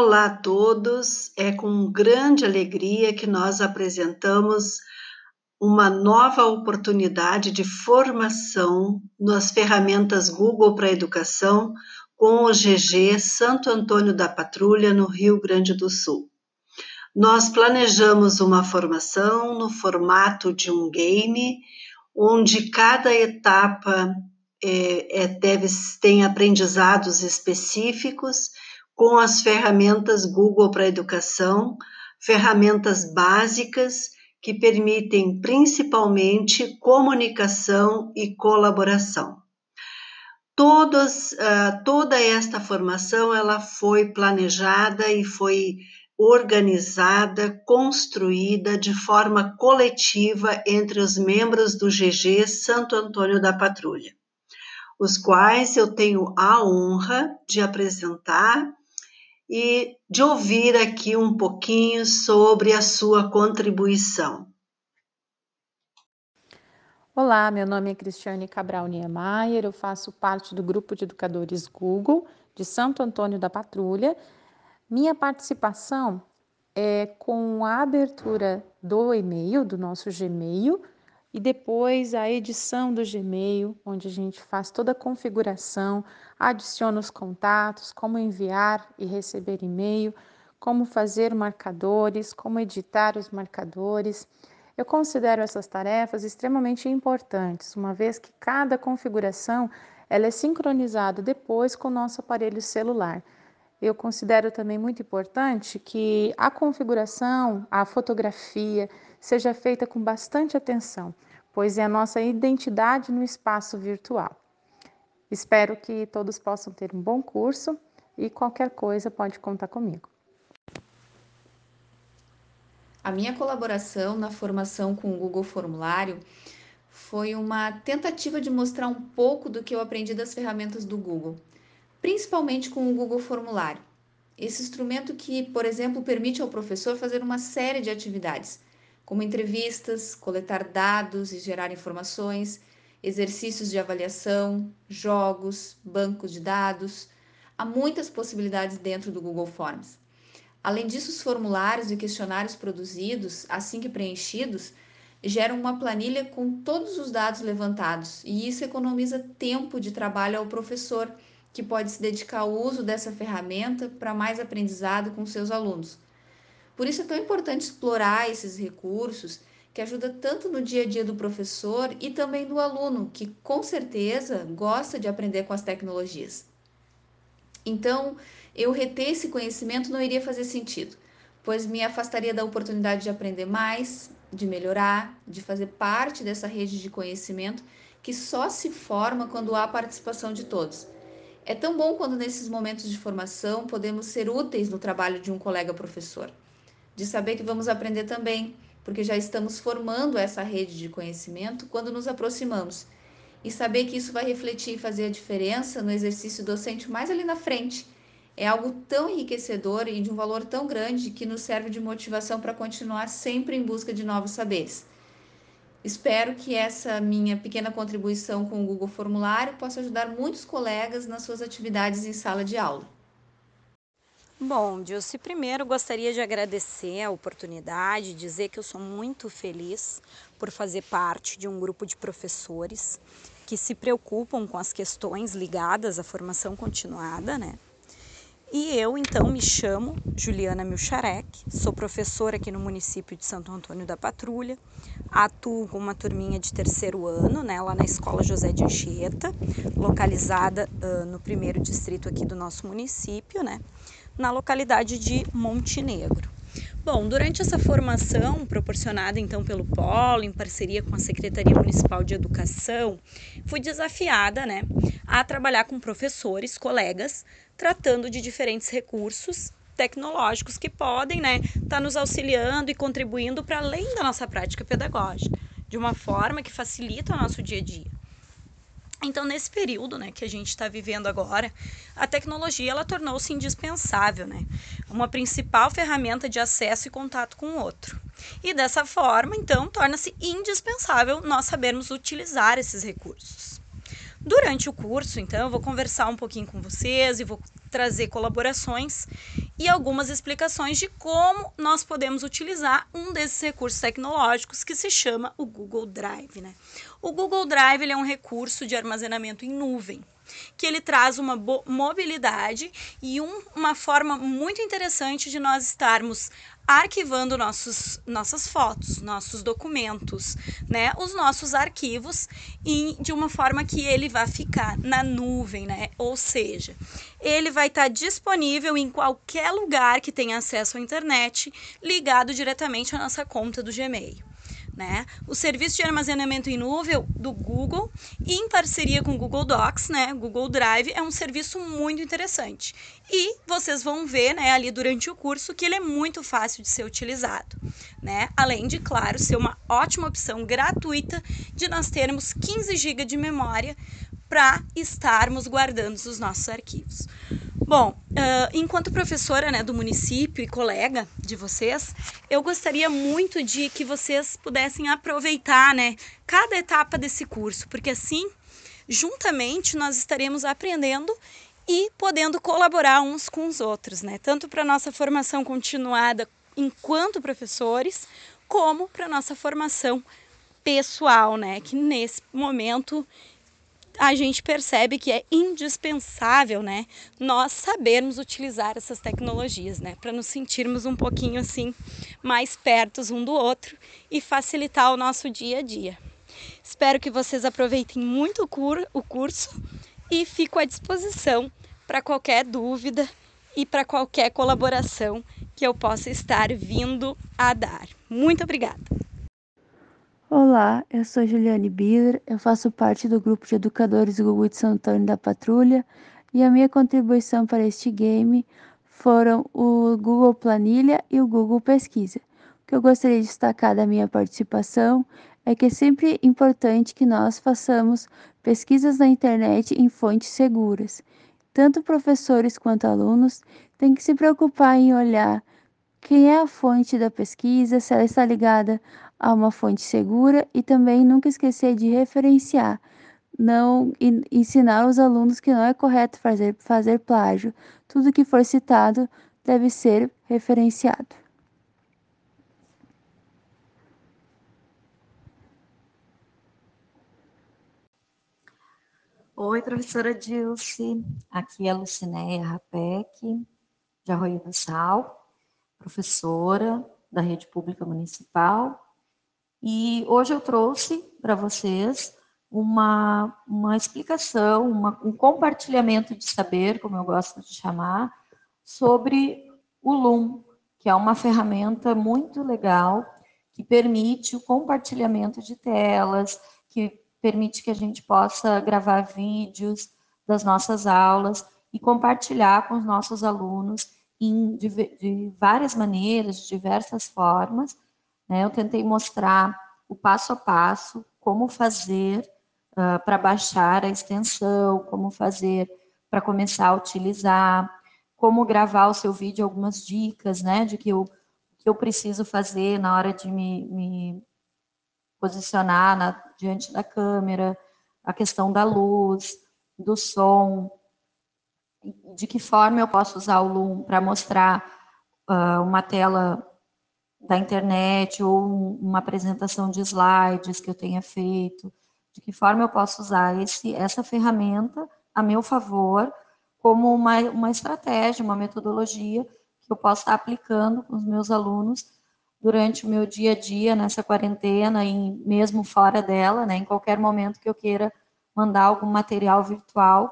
Olá a todos, é com grande alegria que nós apresentamos uma nova oportunidade de formação nas ferramentas Google para Educação com o GG Santo Antônio da Patrulha, no Rio Grande do Sul. Nós planejamos uma formação no formato de um game, onde cada etapa é, é, deve, tem aprendizados específicos com as ferramentas Google para Educação, ferramentas básicas que permitem principalmente comunicação e colaboração. Todas, uh, toda esta formação ela foi planejada e foi organizada, construída de forma coletiva entre os membros do GG Santo Antônio da Patrulha, os quais eu tenho a honra de apresentar e de ouvir aqui um pouquinho sobre a sua contribuição. Olá, meu nome é Cristiane Cabral Niemeyer, eu faço parte do grupo de educadores Google de Santo Antônio da Patrulha. Minha participação é com a abertura do e-mail, do nosso Gmail, e depois a edição do Gmail, onde a gente faz toda a configuração, adiciona os contatos, como enviar e receber e-mail, como fazer marcadores, como editar os marcadores. Eu considero essas tarefas extremamente importantes, uma vez que cada configuração ela é sincronizada depois com o nosso aparelho celular. Eu considero também muito importante que a configuração, a fotografia, seja feita com bastante atenção, pois é a nossa identidade no espaço virtual. Espero que todos possam ter um bom curso e qualquer coisa pode contar comigo. A minha colaboração na formação com o Google Formulário foi uma tentativa de mostrar um pouco do que eu aprendi das ferramentas do Google, principalmente com o Google Formulário. Esse instrumento que, por exemplo, permite ao professor fazer uma série de atividades, como entrevistas, coletar dados e gerar informações, exercícios de avaliação, jogos, bancos de dados. Há muitas possibilidades dentro do Google Forms. Além disso, os formulários e questionários produzidos, assim que preenchidos, geram uma planilha com todos os dados levantados, e isso economiza tempo de trabalho ao professor, que pode se dedicar ao uso dessa ferramenta para mais aprendizado com seus alunos. Por isso é tão importante explorar esses recursos que ajuda tanto no dia a dia do professor e também do aluno, que com certeza gosta de aprender com as tecnologias. Então, eu reter esse conhecimento não iria fazer sentido, pois me afastaria da oportunidade de aprender mais, de melhorar, de fazer parte dessa rede de conhecimento que só se forma quando há participação de todos. É tão bom quando nesses momentos de formação podemos ser úteis no trabalho de um colega professor, de saber que vamos aprender também porque já estamos formando essa rede de conhecimento quando nos aproximamos. E saber que isso vai refletir e fazer a diferença no exercício docente mais ali na frente. É algo tão enriquecedor e de um valor tão grande que nos serve de motivação para continuar sempre em busca de novos saberes. Espero que essa minha pequena contribuição com o Google Formulário possa ajudar muitos colegas nas suas atividades em sala de aula. Bom, Dilce, primeiro gostaria de agradecer a oportunidade, dizer que eu sou muito feliz por fazer parte de um grupo de professores que se preocupam com as questões ligadas à formação continuada, né? E eu, então, me chamo Juliana Milcharek, sou professora aqui no município de Santo Antônio da Patrulha, atuo com uma turminha de terceiro ano, né, lá na Escola José de Anchieta, localizada uh, no primeiro distrito aqui do nosso município, né? Na localidade de Montenegro. Bom, durante essa formação proporcionada então pelo Polo, em parceria com a Secretaria Municipal de Educação, fui desafiada né, a trabalhar com professores, colegas, tratando de diferentes recursos tecnológicos que podem estar né, tá nos auxiliando e contribuindo para além da nossa prática pedagógica, de uma forma que facilita o nosso dia a dia. Então, nesse período né, que a gente está vivendo agora, a tecnologia ela tornou-se indispensável, né? uma principal ferramenta de acesso e contato com o outro. E dessa forma, então, torna-se indispensável nós sabermos utilizar esses recursos. Durante o curso, então, eu vou conversar um pouquinho com vocês e vou trazer colaborações e algumas explicações de como nós podemos utilizar um desses recursos tecnológicos que se chama o Google Drive. Né? O Google Drive é um recurso de armazenamento em nuvem que ele traz uma mobilidade e um, uma forma muito interessante de nós estarmos arquivando nossos, nossas fotos, nossos documentos, né, os nossos arquivos e de uma forma que ele vai ficar na nuvem, né? Ou seja, ele vai estar disponível em qualquer lugar que tenha acesso à internet, ligado diretamente à nossa conta do Gmail né? O serviço de armazenamento em nuvem do Google, em parceria com o Google Docs, né? Google Drive é um serviço muito interessante. E vocês vão ver, né, ali durante o curso que ele é muito fácil de ser utilizado, né? Além de, claro, ser uma ótima opção gratuita de nós termos 15 GB de memória para estarmos guardando os nossos arquivos. Bom, uh, enquanto professora né, do município e colega de vocês, eu gostaria muito de que vocês pudessem aproveitar né, cada etapa desse curso, porque assim, juntamente, nós estaremos aprendendo e podendo colaborar uns com os outros, né? Tanto para a nossa formação continuada enquanto professores, como para a nossa formação pessoal, né? Que nesse momento a gente percebe que é indispensável, né, nós sabermos utilizar essas tecnologias, né, para nos sentirmos um pouquinho assim mais pertos um do outro e facilitar o nosso dia a dia. Espero que vocês aproveitem muito o curso e fico à disposição para qualquer dúvida e para qualquer colaboração que eu possa estar vindo a dar. Muito obrigada! Olá, eu sou Juliane Biller, eu faço parte do grupo de educadores Google de São Antônio da Patrulha e a minha contribuição para este game foram o Google Planilha e o Google Pesquisa. O que eu gostaria de destacar da minha participação é que é sempre importante que nós façamos pesquisas na internet em fontes seguras. Tanto professores quanto alunos têm que se preocupar em olhar quem é a fonte da pesquisa, se ela está ligada a uma fonte segura e também nunca esquecer de referenciar, não ensinar os alunos que não é correto fazer, fazer plágio. Tudo que for citado deve ser referenciado. Oi, professora Dilce. Aqui é a Lucinéia Rapek, de Arroio do Sal, professora da Rede Pública Municipal. E hoje eu trouxe para vocês uma, uma explicação, uma, um compartilhamento de saber, como eu gosto de chamar, sobre o Loom, que é uma ferramenta muito legal que permite o compartilhamento de telas, que permite que a gente possa gravar vídeos das nossas aulas e compartilhar com os nossos alunos em, de, de várias maneiras, de diversas formas, né? Eu tentei mostrar o passo a passo, como fazer uh, para baixar a extensão, como fazer para começar a utilizar, como gravar o seu vídeo, algumas dicas, né, de que eu, que eu preciso fazer na hora de me, me posicionar na, diante da câmera, a questão da luz, do som, de que forma eu posso usar o Loom para mostrar uh, uma tela da internet ou uma apresentação de slides que eu tenha feito, de que forma eu posso usar esse, essa ferramenta a meu favor como uma, uma estratégia, uma metodologia que eu possa estar aplicando com os meus alunos durante o meu dia a dia nessa quarentena e mesmo fora dela, né, em qualquer momento que eu queira mandar algum material virtual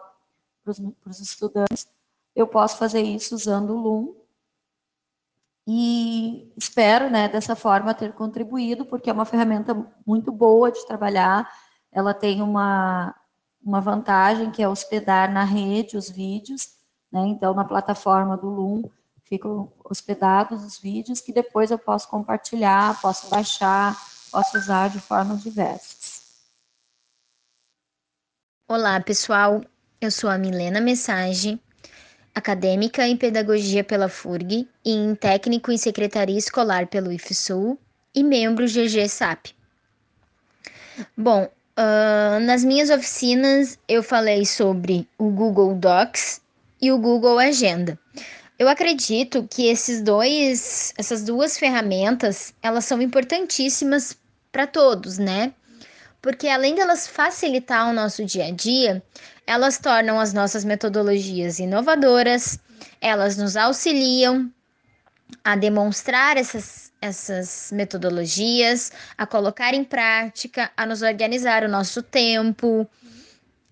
para os estudantes, eu posso fazer isso usando o Loom e espero, né, dessa forma ter contribuído, porque é uma ferramenta muito boa de trabalhar. Ela tem uma, uma vantagem que é hospedar na rede os vídeos, né? Então, na plataforma do Loom ficam hospedados os vídeos que depois eu posso compartilhar, posso baixar, posso usar de formas diversas. Olá, pessoal. Eu sou a Milena Message acadêmica em Pedagogia pela FURG e em técnico em Secretaria Escolar pelo IFSUL e membro GG SAP. Bom, uh, nas minhas oficinas eu falei sobre o Google Docs e o Google Agenda. Eu acredito que esses dois, essas duas ferramentas, elas são importantíssimas para todos, né? Porque além delas facilitar o nosso dia a dia, elas tornam as nossas metodologias inovadoras, elas nos auxiliam a demonstrar essas, essas metodologias, a colocar em prática, a nos organizar o nosso tempo,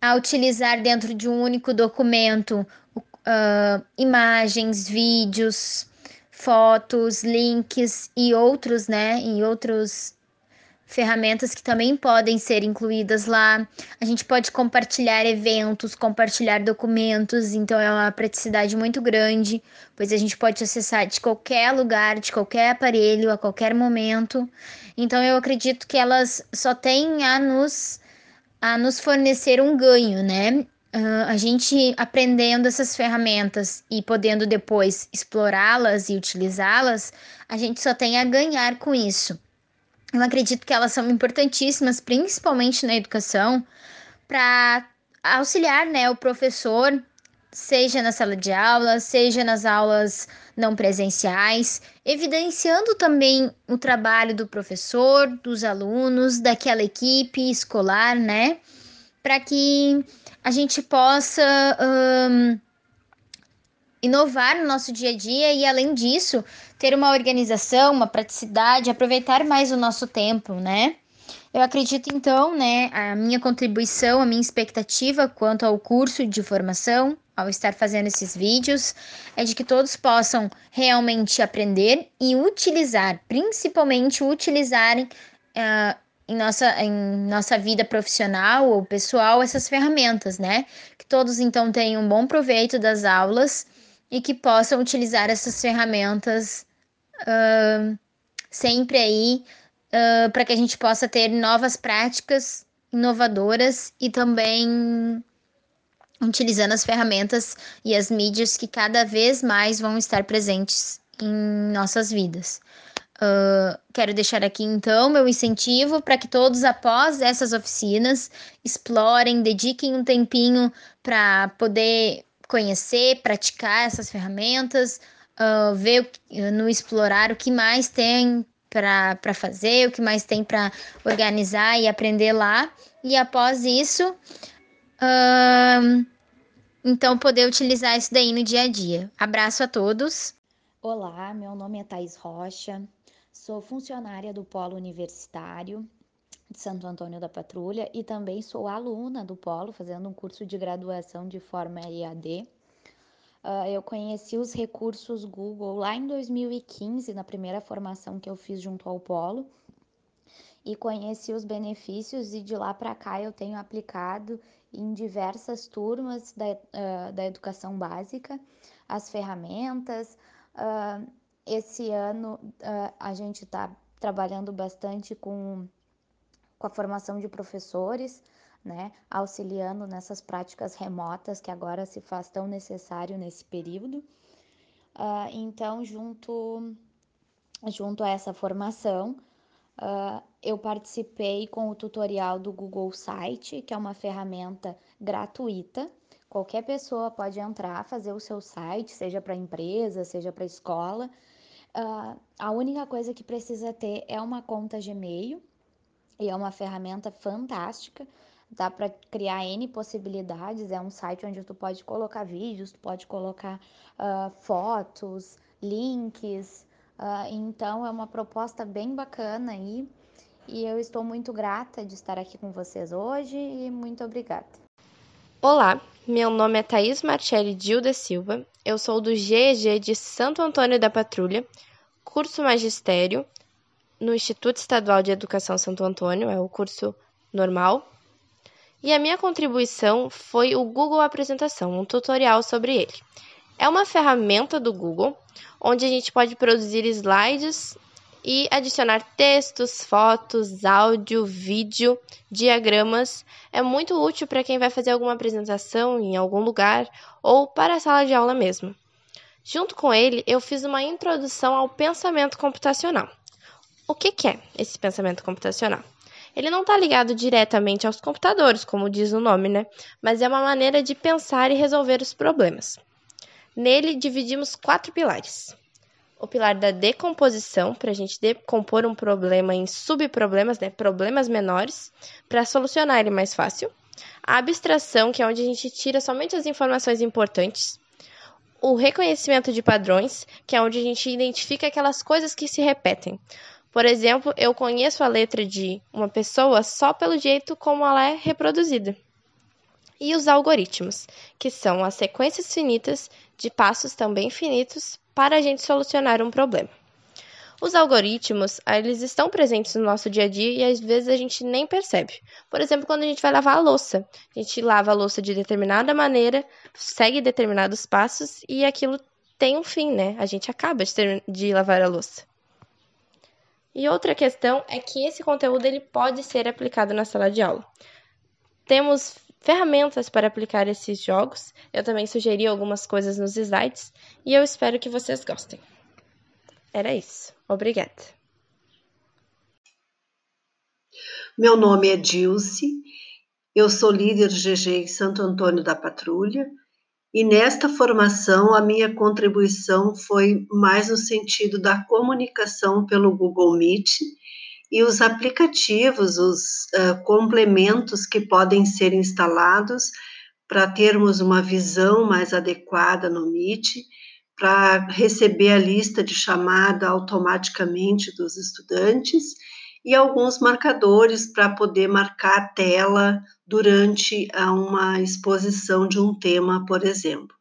a utilizar dentro de um único documento uh, imagens, vídeos, fotos, links e outros, né? E outros ferramentas que também podem ser incluídas lá. A gente pode compartilhar eventos, compartilhar documentos, então é uma praticidade muito grande, pois a gente pode acessar de qualquer lugar, de qualquer aparelho, a qualquer momento. Então eu acredito que elas só têm a nos a nos fornecer um ganho, né? Uh, a gente aprendendo essas ferramentas e podendo depois explorá-las e utilizá-las, a gente só tem a ganhar com isso. Eu acredito que elas são importantíssimas, principalmente na educação, para auxiliar né, o professor, seja na sala de aula, seja nas aulas não presenciais, evidenciando também o trabalho do professor, dos alunos, daquela equipe escolar, né? Para que a gente possa inovar no nosso dia a dia e, além disso, ter uma organização, uma praticidade, aproveitar mais o nosso tempo, né? Eu acredito então, né, a minha contribuição, a minha expectativa quanto ao curso de formação, ao estar fazendo esses vídeos, é de que todos possam realmente aprender e utilizar, principalmente utilizarem uh, em nossa, em nossa vida profissional ou pessoal essas ferramentas, né? Que todos então tenham um bom proveito das aulas e que possam utilizar essas ferramentas uh, sempre aí uh, para que a gente possa ter novas práticas inovadoras e também utilizando as ferramentas e as mídias que cada vez mais vão estar presentes em nossas vidas. Uh, quero deixar aqui então meu incentivo para que todos, após essas oficinas, explorem, dediquem um tempinho para poder conhecer, praticar essas ferramentas, uh, ver no explorar o que mais tem para fazer, o que mais tem para organizar e aprender lá. E após isso, uh, então poder utilizar isso daí no dia a dia. Abraço a todos. Olá, meu nome é Thais Rocha, Sou funcionária do Polo Universitário de Santo Antônio da Patrulha e também sou aluna do Polo, fazendo um curso de graduação de forma EAD. Uh, ah, eu conheci os recursos Google lá em 2015, na primeira formação que eu fiz junto ao Polo, e conheci os benefícios, e de lá para cá eu tenho aplicado em diversas turmas da, uh, da educação básica as ferramentas. Uh, esse ano a gente está trabalhando bastante com, com a formação de professores, né, auxiliando nessas práticas remotas que agora se faz tão necessário nesse período. Uh, então, junto, junto a essa formação, uh, eu participei com o tutorial do Google Site, que é uma ferramenta gratuita. Qualquer pessoa pode entrar, fazer o seu site, seja para empresa, seja para escola, Uh, a única coisa que precisa ter é uma conta Gmail e é uma ferramenta fantástica. Dá para criar N possibilidades. É um site onde tu pode colocar vídeos, tu pode colocar uh, fotos, links. Uh, então é uma proposta bem bacana aí. E eu estou muito grata de estar aqui com vocês hoje e muito obrigada. Olá, meu nome é Thaís Marcelli Gil Silva, eu sou do GEG de Santo Antônio da Patrulha, curso Magistério no Instituto Estadual de Educação Santo Antônio, é o curso normal. E a minha contribuição foi o Google Apresentação, um tutorial sobre ele. É uma ferramenta do Google onde a gente pode produzir slides e adicionar textos, fotos, áudio, vídeo, diagramas. É muito útil para quem vai fazer alguma apresentação em algum lugar ou para a sala de aula mesmo. Junto com ele, eu fiz uma introdução ao pensamento computacional. O que, que é esse pensamento computacional? Ele não está ligado diretamente aos computadores, como diz o nome, né? Mas é uma maneira de pensar e resolver os problemas. Nele dividimos quatro pilares. O pilar da decomposição, para a gente decompor um problema em subproblemas, né, problemas menores, para solucionar ele mais fácil. A abstração, que é onde a gente tira somente as informações importantes. O reconhecimento de padrões, que é onde a gente identifica aquelas coisas que se repetem. Por exemplo, eu conheço a letra de uma pessoa só pelo jeito como ela é reproduzida. E os algoritmos, que são as sequências finitas de passos também finitos para a gente solucionar um problema. Os algoritmos, eles estão presentes no nosso dia a dia e às vezes a gente nem percebe. Por exemplo, quando a gente vai lavar a louça, a gente lava a louça de determinada maneira, segue determinados passos e aquilo tem um fim, né? A gente acaba de, ter, de lavar a louça. E outra questão é que esse conteúdo ele pode ser aplicado na sala de aula. Temos ferramentas para aplicar esses jogos. Eu também sugeri algumas coisas nos slides e eu espero que vocês gostem. Era isso. Obrigada. Meu nome é Dilce, eu sou líder GG em Santo Antônio da Patrulha e nesta formação, a minha contribuição foi mais no sentido da comunicação pelo Google Meet e os aplicativos, os uh, complementos que podem ser instalados para termos uma visão mais adequada no Meet, para receber a lista de chamada automaticamente dos estudantes e alguns marcadores para poder marcar a tela durante uma exposição de um tema, por exemplo.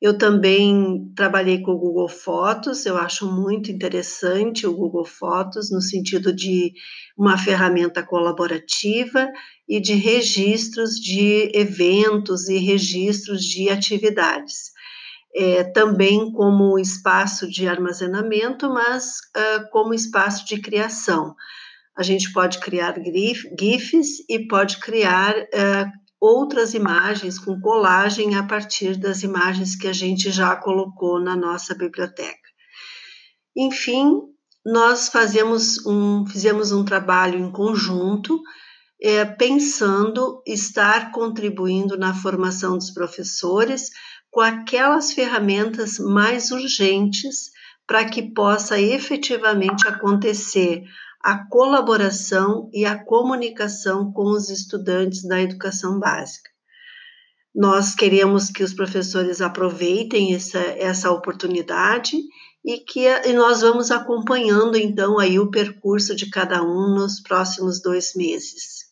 Eu também trabalhei com o Google Fotos, eu acho muito interessante o Google Fotos no sentido de uma ferramenta colaborativa e de registros de eventos e registros de atividades. É, também como espaço de armazenamento, mas uh, como espaço de criação a gente pode criar GIFs e pode criar uh, outras imagens com colagem a partir das imagens que a gente já colocou na nossa biblioteca. Enfim, nós fazemos um, fizemos um trabalho em conjunto, é, pensando estar contribuindo na formação dos professores com aquelas ferramentas mais urgentes para que possa efetivamente acontecer a colaboração e a comunicação com os estudantes da educação básica. Nós queremos que os professores aproveitem essa, essa oportunidade e que e nós vamos acompanhando então aí o percurso de cada um nos próximos dois meses.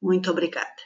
Muito obrigada.